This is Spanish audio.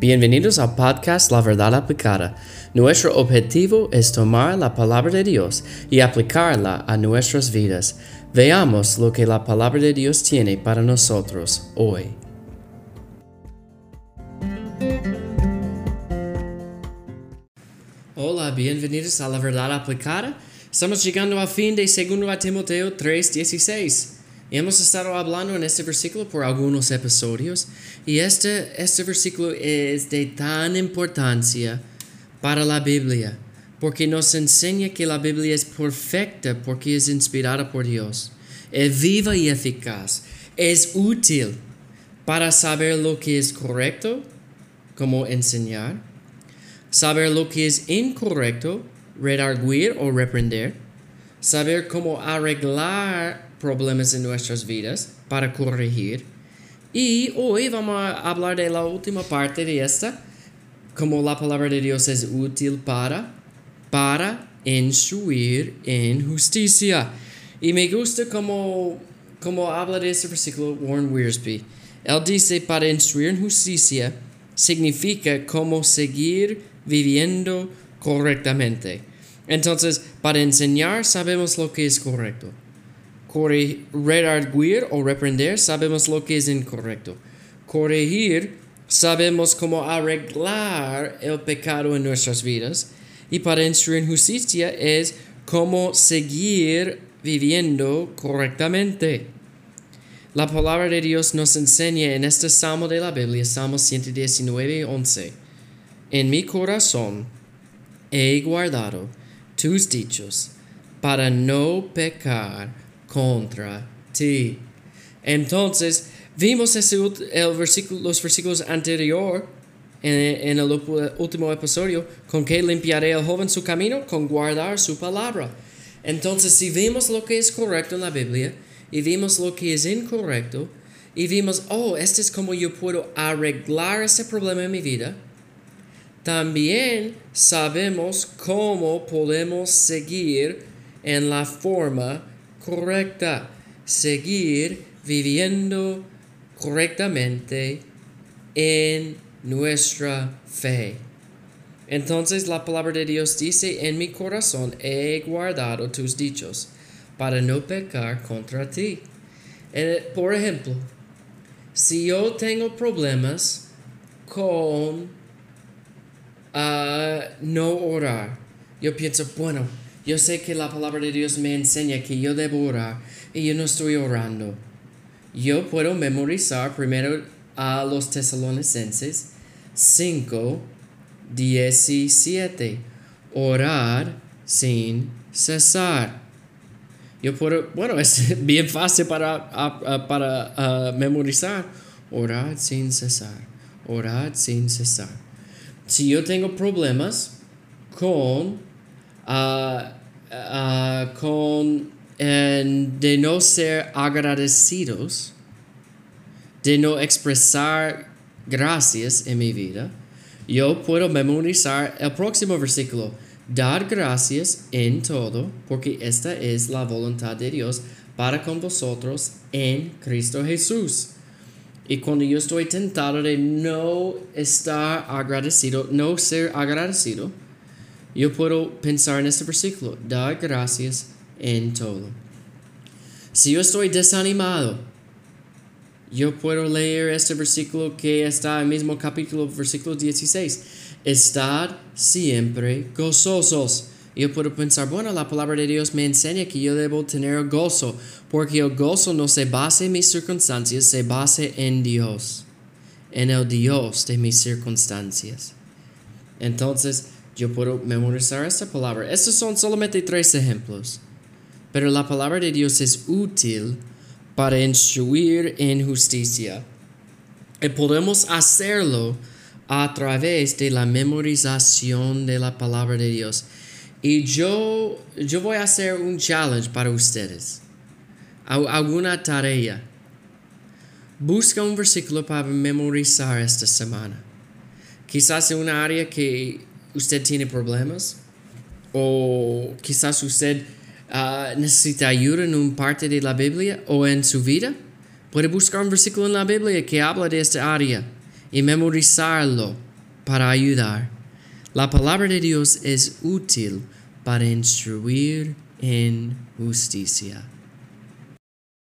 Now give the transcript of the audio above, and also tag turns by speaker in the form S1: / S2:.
S1: Bienvenidos al podcast La Verdad Aplicada. Nuestro objetivo es tomar la palabra de Dios y aplicarla a nuestras vidas. Veamos lo que la palabra de Dios tiene para nosotros hoy. Hola, bienvenidos a La Verdad Aplicada. Estamos llegando al fin de 2 Timoteo 3:16. Hemos estado hablando en este versículo por algunos episodios y este, este versículo es de tan importancia para la Biblia porque nos enseña que la Biblia es perfecta porque es inspirada por Dios, es viva y eficaz, es útil para saber lo que es correcto, como enseñar, saber lo que es incorrecto, redarguir o reprender, saber cómo arreglar problemas en nuestras vidas para corregir. Y hoy vamos a hablar de la última parte de esta, como la palabra de Dios es útil para, para instruir en justicia. Y me gusta como, como habla de este versículo Warren Wiersbe. Él dice, para instruir en justicia significa cómo seguir viviendo correctamente. Entonces, para enseñar sabemos lo que es correcto redarguir o reprender, sabemos lo que es incorrecto. Corregir, sabemos cómo arreglar el pecado en nuestras vidas. Y para instruir en justicia es cómo seguir viviendo correctamente. La palabra de Dios nos enseña en este salmo de la Biblia, Salmo 119, 11. En mi corazón he guardado tus dichos para no pecar contra ti. Entonces, vimos ese, el versículo, los versículos anteriores en, el último episodio, con que limpiaré el joven su camino, con guardar su palabra. Entonces, si vemos lo que es correcto en la Biblia y vimos lo que es incorrecto, y vimos, oh, este es como yo puedo arreglar ese problema en mi vida, también sabemos cómo podemos seguir en la forma correcta, seguir viviendo correctamente en nuestra fe. Entonces la palabra de Dios dice, en mi corazón he guardado tus dichos para no pecar contra ti. Eh, por ejemplo, si yo tengo problemas con ah, no orar, yo pienso, bueno, yo sé que la palabra de Dios me enseña que yo debo orar y yo no estoy orando. Yo puedo memorizar primero a los tesalonicenses 5, 17. Orar sin cesar. Yo puedo, bueno, es bien fácil para, para memorizar. Orar sin cesar. Orar sin cesar. Si yo tengo problemas con uh, uh, con de no ser agradecidos, de no expresar gracias en mi vida, yo puedo memorizar el próximo versículo. Dar gracias en todo, porque esta es la voluntad de Dios para con vosotros en Cristo Jesús. Y cuando yo estoy tentado de no estar agradecido, no ser agradecido, yo puedo pensar en este versículo, dar gracias en todo. Si yo estoy desanimado, yo puedo leer este versículo que está en el mismo capítulo, versículo 16. Estar siempre gozosos. Yo puedo pensar, bueno, la palabra de Dios me enseña que yo debo tener gozo, porque el gozo no se basa en mis circunstancias, se basa en Dios, en el Dios de mis circunstancias. Entonces, yo puedo memorizar esta palabra. Estos son solamente tres ejemplos. Pero la palabra de Dios es útil para instruir en justicia. Y podemos hacerlo a través de la memorización de la palabra de Dios. Y yo, yo voy a hacer un challenge para ustedes. Alguna tarea. Busca un versículo para memorizar esta semana. Quizás en una área que usted tiene problemas o quizás usted uh, necesita ayuda en un parte de la Biblia o en su vida, puede buscar un versículo en la Biblia que habla de esta área y memorizarlo para ayudar. La palabra de Dios es útil para instruir en justicia.